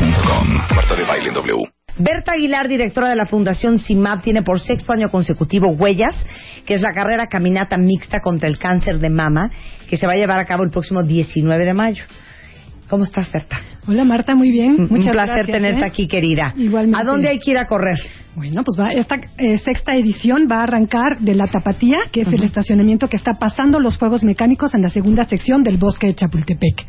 Marta de Baile W. Berta Aguilar, directora de la Fundación CIMAP, tiene por sexto año consecutivo Huellas, que es la carrera caminata mixta contra el cáncer de mama, que se va a llevar a cabo el próximo 19 de mayo. ¿Cómo estás, Berta? Hola, Marta, muy bien. Muchas Un placer tenerte ¿eh? aquí, querida. Igualmente. ¿A dónde hay que ir a correr? Bueno, pues va, esta eh, sexta edición va a arrancar de la Tapatía, que es el estacionamiento que está pasando los juegos mecánicos en la segunda sección del bosque de Chapultepec.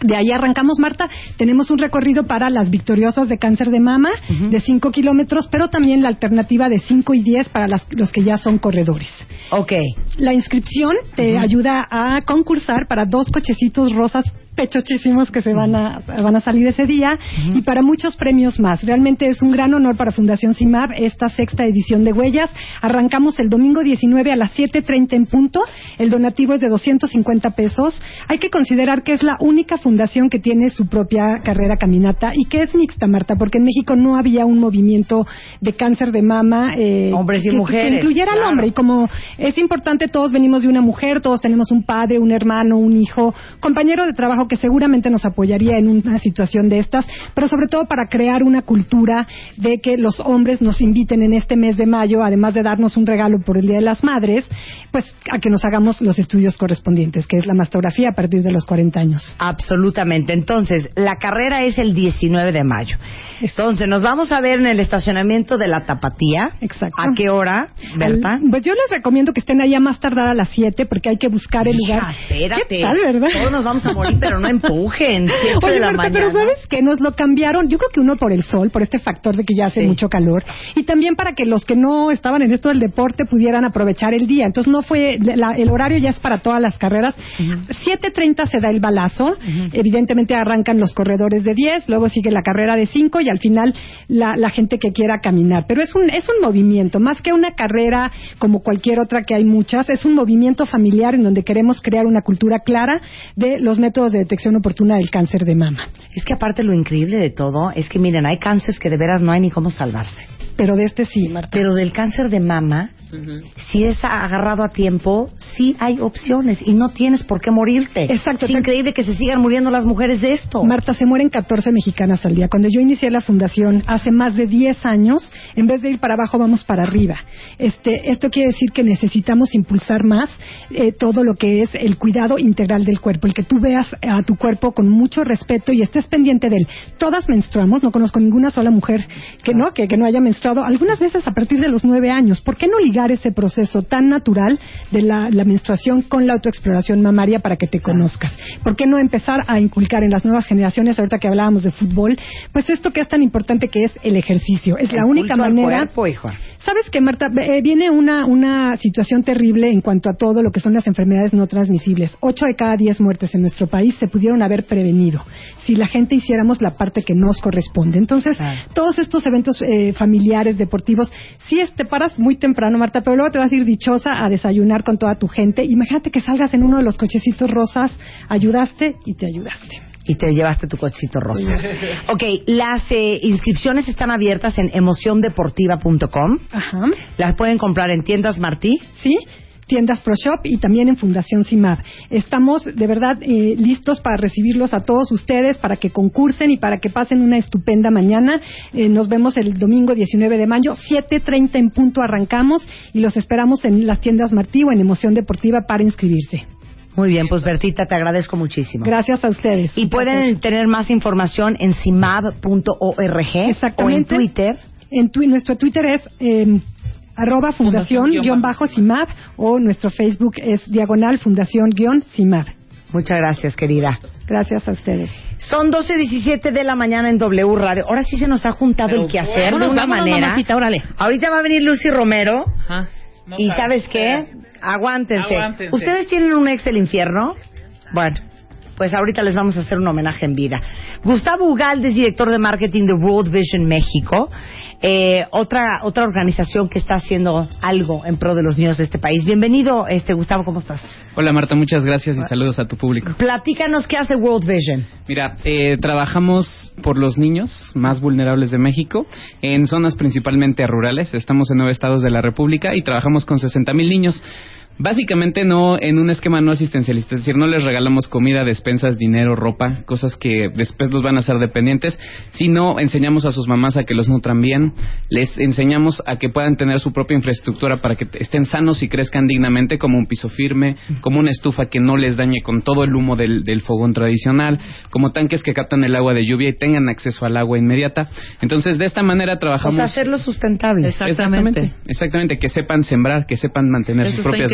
De ahí arrancamos, Marta. Tenemos un recorrido para las victoriosas de cáncer de mama de 5 kilómetros, pero también la alternativa de 5 y 10 para las- los que ya son corredores. Ok. La inscripción te ayuda a concursar para dos cochecitos rosas pechochísimos que se van a, van a salir ese día y para muchos premios más. Realmente es un gran honor para Fundación CIMAB esta sexta edición de Huellas. Arrancamos el domingo 19 a las 7.30 en punto. El donativo es de 250 pesos. Hay que considerar que es la única fundación que tiene su propia carrera caminata y que es mixta, Marta, porque en México no había un movimiento de cáncer de mama. eh, Hombres y que- mujeres, Que incluyera al claro. hombre. Y como es importante, todos venimos de una mujer, todos tenemos un padre, un hermano, un hijo, compañero de trabajo que seguramente nos apoyaría en una situación de estas, pero sobre todo para crear una cultura de que los hombres nos inviten en este mes de mayo, además de darnos un regalo por el Día de las Madres, pues a que nos hagamos los estudios correspondientes, que es la mastografía a partir de los 40 años. Absolutamente. Entonces, la carrera es el 19 de mayo. Entonces, nos vamos a ver en el estacionamiento de la Tapatía. Exacto. ¿A qué hora, Berta? Al- pues yo les recomiendo que estén allá más tardar a las 7 porque hay que buscar el lugar. Hija, espérate. ¿Qué tal, verdad? Todos nos vamos a morir, pero no empujen. Oye, de la Marta, mañana. pero ¿sabes qué? Nos lo cambiaron, yo creo que uno por el sol, por este factor de que ya hace Sí. mucho calor, y también para que los que no estaban en esto del deporte pudieran aprovechar el día. Entonces no fue, la- el horario ya es para todas las carreras. 7.30 se da el balazo, evidentemente arrancan los corredores de 10, luego sigue la carrera de 5 y al final la, la gente que quiera caminar. Pero es un, es un movimiento, más que una carrera como cualquier otra que hay muchas, es un movimiento familiar en donde queremos crear una cultura clara de los métodos de detección oportuna del cáncer de mama. Es que aparte lo increíble de todo es que, miren, hay cánceres que de veras no hay ni cómo salvarse. Pero de este sí, Marta. Pero del cáncer de mama, si es agarrado a tiempo, sí hay opciones y no tienes por qué morirte. Exacto, Es exacto. increíble que se sigan muriendo las mujeres de esto. Marta, se mueren 14 mexicanas al día. Cuando yo inicié la fundación hace más de 10 años, en vez de ir para abajo, vamos para arriba. Este, esto quiere decir que necesitamos impulsar más eh, todo lo que es el cuidado integral del cuerpo, el que tú veas a tu cuerpo con mucho respeto y estés pendiente de él. Todas menstruamos, no conozco ninguna sola mujer que no, que, que no haya menstruado, algunas veces a partir de los 9 años. ¿Por qué no ligar ese proceso tan natural de la, la menstruación con la autoexploración mamaria para que te conozcas? ¿Por qué no empezar a inculcar en las nuevas generaciones, ahorita que hablábamos de fútbol, pues esto que es tan importante que es el ejercicio? Es la única al manera. cuerpo, hijo. ¿Sabes qué, Marta? Eh, viene una, una situación terrible en cuanto a todo lo que son las enfermedades no transmisibles. Ocho de cada diez muertes en nuestro país se pudieron haber prevenido si la gente hiciéramos la parte que nos corresponde. Entonces, Claro. todos estos eventos eh, familiares, deportivos, es- te paras muy temprano, Marta, pero luego te vas a ir dichosa a desayunar con toda tu gente. Imagínate que salgas en uno de los cochecitos rosas, ayudaste y te ayudaste. Y te llevaste tu cochito rosa. ok, las eh, inscripciones están abiertas en emociondeportiva.com. Ajá. Las pueden comprar en tiendas Martí. ¿sí? Tiendas Pro Shop y también en Fundación CIMAD. Estamos de verdad eh, listos para recibirlos a todos ustedes, para que concursen y para que pasen una estupenda mañana. Eh, nos vemos el domingo 19 de mayo, 7.30 en punto arrancamos y los esperamos en las tiendas Martí o en Emoción Deportiva para inscribirse. Muy bien, pues Bertita, te agradezco muchísimo. Gracias a ustedes. Y pueden Gracias. tener más información en cimab.org o en. Twitter. En twi- nuestro Twitter es eh, arroba fundación guion bajo CIMAD o nuestro Facebook es diagonal fundación guion CIMAD. Muchas gracias, querida. Gracias a ustedes. Son 12.17 de la mañana en W Radio. Ahora sí se nos ha juntado el quehacer de una vámonos, manera. mamacita, órale. Ahorita va a venir Lucy Romero. Ajá. No y sabes. ¿sabes qué? Aguántense. Aguántense. ¿Ustedes tienen un ex del infierno? Bueno, pues ahorita les vamos a hacer un homenaje en vida. Gustavo Ugalde es director de marketing de World Vision México. Eh, otra otra organización que está haciendo algo en pro de los niños de este país. Bienvenido, este Gustavo, ¿cómo estás? Hola Marta, muchas gracias y saludos a tu público. Platícanos qué hace World Vision. Mira, eh, trabajamos por los niños más vulnerables de México en zonas principalmente rurales. Estamos en nueve estados de la República y trabajamos con 60 mil niños. Básicamente no en un esquema no asistencialista, es decir, no les regalamos comida, despensas, dinero, ropa, cosas que después los van a hacer dependientes, sino enseñamos a sus mamás a que los nutran bien, les enseñamos a que puedan tener su propia infraestructura para que estén sanos y crezcan dignamente, como un piso firme, como una estufa que no les dañe con todo el humo del, del fogón tradicional, como tanques que captan el agua de lluvia y tengan acceso al agua inmediata. Entonces, de esta manera O trabajamos. sea, hacerlo sustentable. Exactamente, exactamente, que sepan sembrar, que sepan mantener Eso sus propias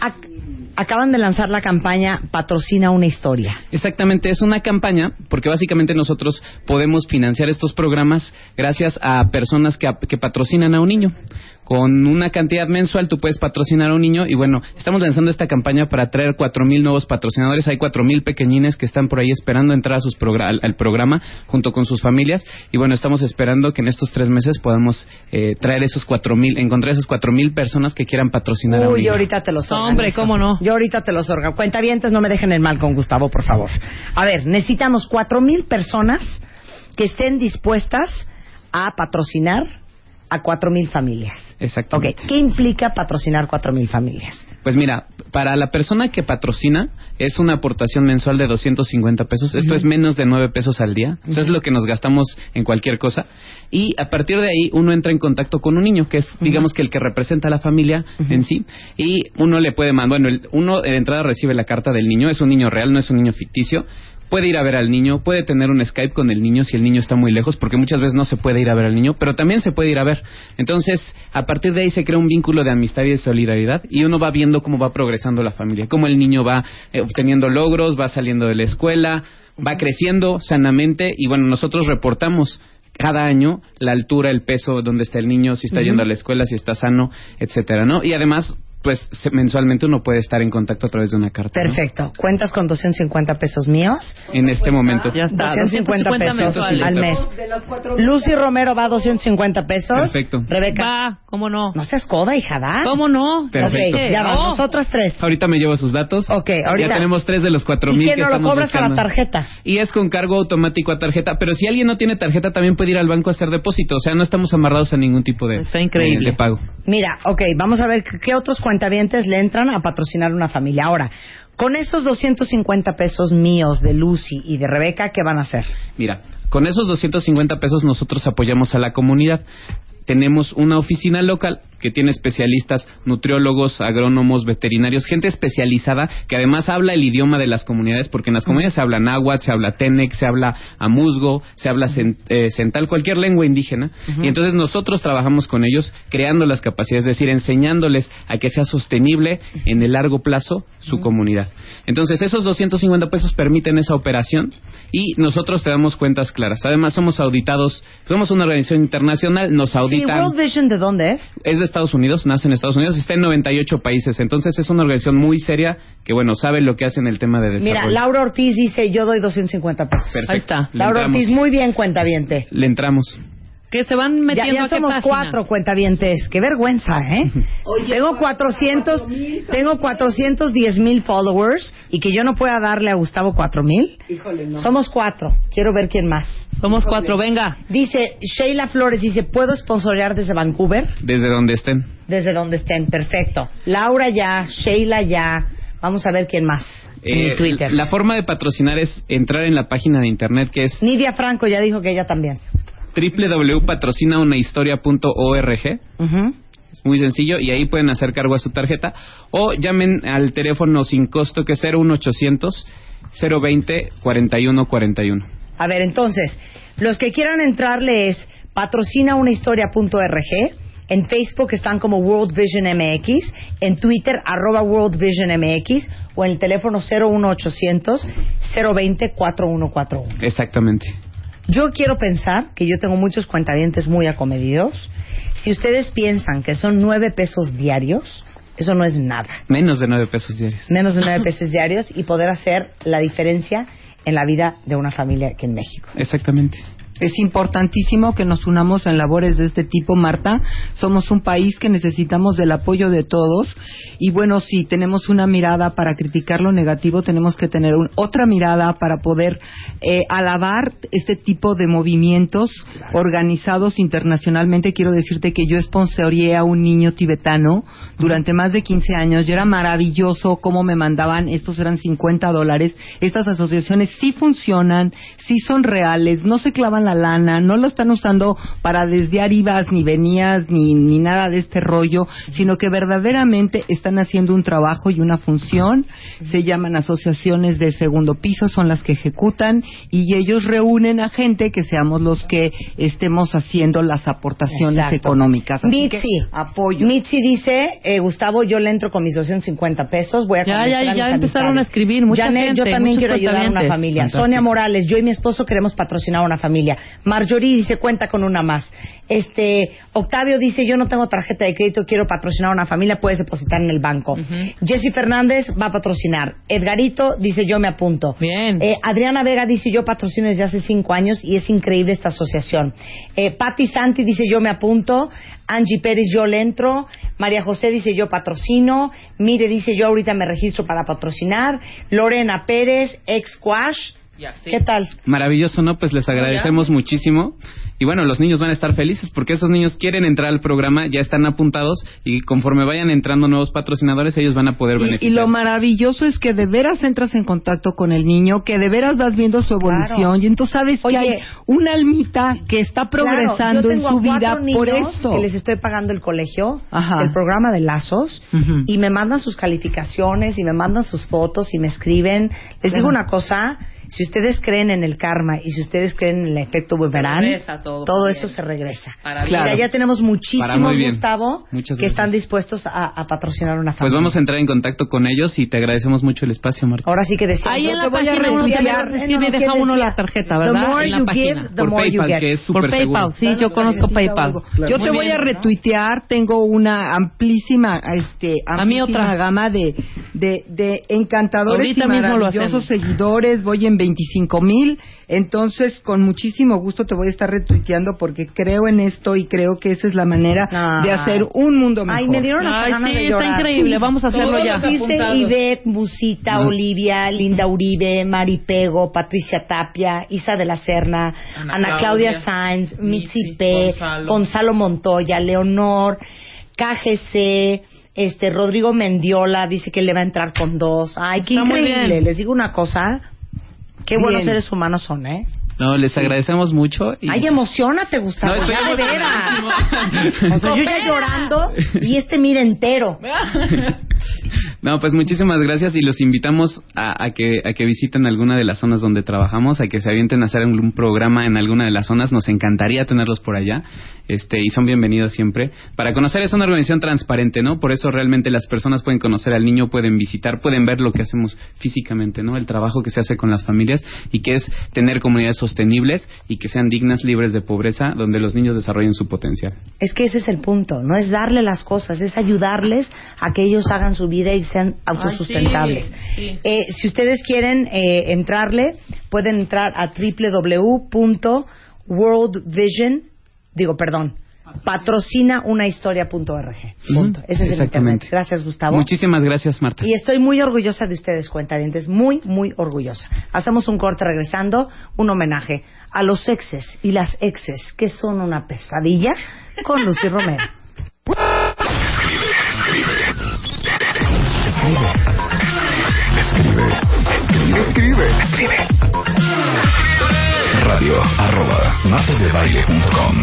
Ac- acaban de lanzar la campaña Patrocina una historia. Exactamente, es una campaña porque básicamente nosotros podemos financiar estos programas gracias a personas que patrocinan a un niño. Con una cantidad mensual tú puedes patrocinar a un niño y bueno, estamos lanzando esta campaña para cuatro mil nuevos patrocinadores. Hay cuatro mil pequeñines que están por ahí esperando entrar a sus progra- al, al programa junto con sus familias y bueno, estamos esperando que en estos tres meses podamos eh, traer esos cuatro mil, encontrar esas cuatro mil personas que quieran patrocinar a un Uy, niño. yo ahorita te los organizo. hombre, ¿cómo no? Yo ahorita te los organizo. Cuentavientes, no me dejen el mal con Gustavo, por favor. A ver, necesitamos cuatro mil personas que estén dispuestas a patrocinar a cuatro mil familias. Exactamente. ¿qué implica patrocinar cuatro mil familias? Pues mira, para la persona que patrocina es una aportación mensual de 250 pesos. Esto es menos de 9 pesos al día. Eso es lo que nos gastamos en cualquier cosa. Y a partir de ahí uno entra en contacto con un niño, que es, digamos que el que representa a la familia en sí. Y uno le puede mandar, bueno, el- uno de entrada recibe la carta del niño. Es un niño real, no es un niño ficticio. Puede ir a ver al niño, puede tener un Skype con el niño si el niño está muy lejos, porque muchas veces no se puede ir a ver al niño, pero también se puede ir a ver. Entonces, a partir de ahí se crea un vínculo de amistad y de solidaridad y uno va viendo cómo va progresando la familia, cómo el niño va eh, obteniendo logros, va saliendo de la escuela, va creciendo sanamente y bueno, nosotros reportamos cada año la altura, el peso, dónde está el niño, si está yendo a la escuela, si está sano, etcétera, ¿no? Y además, pues se- mensualmente uno puede estar en contacto a través de una carta. ¿no? Perfecto. ¿Cuentas con 250 pesos míos? En este momento. Ya está, 250 pesos mensuales. al mes. Lucy Romero va a 250 pesos. Perfecto. Rebeca, Va, ¿cómo no? no seas coda, hija, ¿da? ¿Cómo no? Perfecto. Ok, ya va, Oh. nosotras tres. Ahorita me llevo sus datos. Ok, ahorita. Ya tenemos tres de los cuatro ¿Y mil que que no lo cobras a la buscando. tarjeta? Y es con cargo automático a tarjeta, pero si alguien no tiene tarjeta también puede ir al banco a hacer depósito, o sea, no estamos amarrados a ningún tipo de, Está increíble. de- de pago. Mira, ok, vamos a ver qué- qué otros cuentavientes le entran a patrocinar una familia. Ahora, con esos 250 pesos míos de Lucy y de Rebeca, ¿qué van a hacer? Mira, con esos 250 pesos nosotros apoyamos a la comunidad. Tenemos una oficina local que tiene especialistas, nutriólogos, agrónomos, veterinarios, gente especializada que además habla el idioma de las comunidades, porque en las comunidades se habla náhuatl, se habla tenec, se habla amuzgo, se habla cen- eh, cental, cualquier lengua indígena. Y entonces nosotros trabajamos con ellos creando las capacidades, es decir, enseñándoles a que sea sostenible en el largo plazo su comunidad. Entonces esos 250 pesos permiten esa operación y nosotros te damos cuentas claras. Además somos auditados, somos una organización internacional, nos ¿Y auditan. World Vision de dónde es? Es de Estados Unidos, nace en Estados Unidos, está en 98 países. Entonces es una organización muy seria que, bueno, sabe lo que hace en el tema de desarrollo. Mira, Laura Ortiz dice, yo doy 250 pesos. Perfecto. Ahí está. Le Laura entramos. Ortiz, muy bien, cuentaviente. Le entramos. Que se van Ya, metiendo ya a qué somos página. cuatro cuentavientes. Qué vergüenza, ¿eh? tengo 400, tengo 410 mil followers y que yo no pueda darle a Gustavo 4 mil. Somos cuatro. Quiero ver quién más. Somos cuatro, venga. Dice Sheila Flores, dice, ¿puedo sponsorear desde Vancouver? Desde donde estén. Desde donde estén, perfecto. Laura ya, Sheila ya. Vamos a ver quién más. en Eh, Twitter. La forma de patrocinar es entrar en la página de internet que es Nidia Franco ya dijo que ella también. www.patrocinaunahistoria.org. Ujú. Es muy sencillo y ahí pueden hacer cargo a su tarjeta o llamen al teléfono sin costo que es 01800 020 4141. A ver, entonces, los que quieran entrarle es patrocinaunahistoria.org. En Facebook están como World Vision MX. En Twitter, arroba World Vision MX. O en el teléfono 01800 020 4141. Exactamente. Yo quiero pensar que yo tengo muchos cuentavientes muy acomedidos. Si ustedes piensan que son nueve pesos diarios, eso no es nada. Menos de 9 pesos diarios. Menos de nueve pesos diarios y poder hacer la diferencia en la vida de una familia aquí en México. Exactamente. Es importantísimo que nos unamos en labores de este tipo, Marta. Somos un país que necesitamos del apoyo de todos. Y bueno, si tenemos una mirada para criticar lo negativo, tenemos que tener un- otra mirada para poder eh, alabar este tipo de movimientos organizados internacionalmente. Quiero decirte que yo sponsoreé a un niño tibetano durante más de 15 años y era maravilloso cómo me mandaban, estos eran 50 dólares. Estas asociaciones sí funcionan, sí son reales, no se clavan la lana, no lo están usando para desviar IVAs ni venías ni, ni nada de este rollo, sino que verdaderamente están haciendo un trabajo y una función. Se llaman asociaciones de segundo piso, son las que ejecutan y ellos reúnen a gente que seamos los que estemos haciendo las aportaciones Exacto. económicas. Así que Mitzi. apoyo. Mitzi dice, eh, Gustavo, yo le entro con mis 250 pesos, voy a Ya, ya, a ya empezaron a escribir, mucha Janet, gente, yo también quiero ayudar a una familia. Fantástico. Sonia Morales, yo y mi esposo queremos patrocinar a una familia. Marjorie dice, cuenta con una más. Este, Octavio dice, yo no tengo tarjeta de crédito, quiero patrocinar a una familia, puedes depositar en el banco. Jessy Fernández va a patrocinar. Edgarito dice, yo me apunto. Bien. Eh, Adriana Vega dice, yo patrocino desde hace cinco años y es increíble esta asociación. Eh, Patti Santi dice, yo me apunto. Angie Pérez, yo le entro. María José dice, yo patrocino. Mire dice, yo ahorita me registro para patrocinar. Lorena Pérez, ex Quash. ¿Qué tal? Maravilloso, ¿no? Pues les agradecemos muchísimo. Y bueno, los niños van a estar felices porque esos niños quieren entrar al programa, ya están apuntados y conforme vayan entrando nuevos patrocinadores, ellos van a poder Y, y beneficiar. lo maravilloso es que de veras entras en contacto con el niño, que de veras vas viendo su evolución Claro. y entonces sabes Oye, que hay una almita que está progresando Claro, yo en su vida por eso. Que les estoy pagando el colegio, Ajá. el programa de lazos, y me mandan sus calificaciones y me mandan sus fotos y me escriben. Les digo una cosa, si ustedes creen en el karma y si ustedes creen en el efecto boomerang, todo para eso bien. se regresa. Para Mira, bien. ya tenemos muchísimos. Gustavo, que están dispuestos a, a patrocinar una familia. Pues vamos a entrar en contacto con ellos y te agradecemos mucho el espacio, Marta. Ahora sí que decía. Ahí yo en te la voy a página uno recibe, no, deja ¿quién uno la tarjeta, The ¿verdad? more En la you página. give, the Por more you PayPal, get. que es súper seguro. PayPal, sí, yo conozco PayPal. Yo Muy te voy bien. a retuitear, tengo una amplísima, este, A mí otra. gama de, de, de encantadores Ahorita y maravillosos seguidores, voy en 25 mil, entonces con muchísimo gusto te voy a estar retuiteando porque creo en esto y creo que esa es la manera Ah. de hacer un mundo mejor. Ay, me dieron hasta Ay, ganas sí, de está llorar. increíble, vamos a hacerlo Todos ya. Dice. Ivette, Musita, Olivia, Linda Uribe, Mari Pego, Patricia Tapia, Isa de la Serna, Ana, Ana Claudia, Claudia, Sainz, Mitzi Mitzi, P, Gonzalo. Gonzalo. Montoya, Leonor, KGC, este Rodrigo Mendiola dice que le va a entrar con dos. Ay, qué Está increíble. Les digo una cosa, qué buenos seres humanos son, ¿eh? No, les agradecemos mucho. Y... Ay, emocionate, Gustavo. No, estoy ya de veras. O sea, yo ya llorando y este mira entero. No, pues muchísimas gracias y los invitamos a, que, a que visiten alguna de las zonas donde trabajamos, a que se avienten a hacer un programa en alguna de las zonas. Nos encantaría tenerlos por allá este, y son bienvenidos siempre. Para conocer es una organización transparente, ¿no? Por eso realmente las personas pueden conocer al niño, pueden visitar, pueden ver lo que hacemos físicamente, ¿no? El trabajo que se hace con las familias y que es tener comunidades sostenibles y que sean dignas, libres de pobreza, donde los niños desarrollen su potencial. Es que ese es el punto, no es darle las cosas, es ayudarles a que ellos hagan su vida y sean autosustentables. sí, sí. Eh, si ustedes quieren eh, entrarle, pueden entrar a www.worldvision, digo, perdón, patrocinaunahistoria.org. Punto. Ese es el Exactamente. internet. Gracias, Gustavo. Muchísimas gracias, Marta. Y estoy muy orgullosa de ustedes, cuentadientes, muy, muy orgullosa. Hacemos un corte regresando, un homenaje a los exes y las exes, que son una pesadilla, con Lucy Romero. Escribe, escribe, escribe. Radio arroba martadebaile.com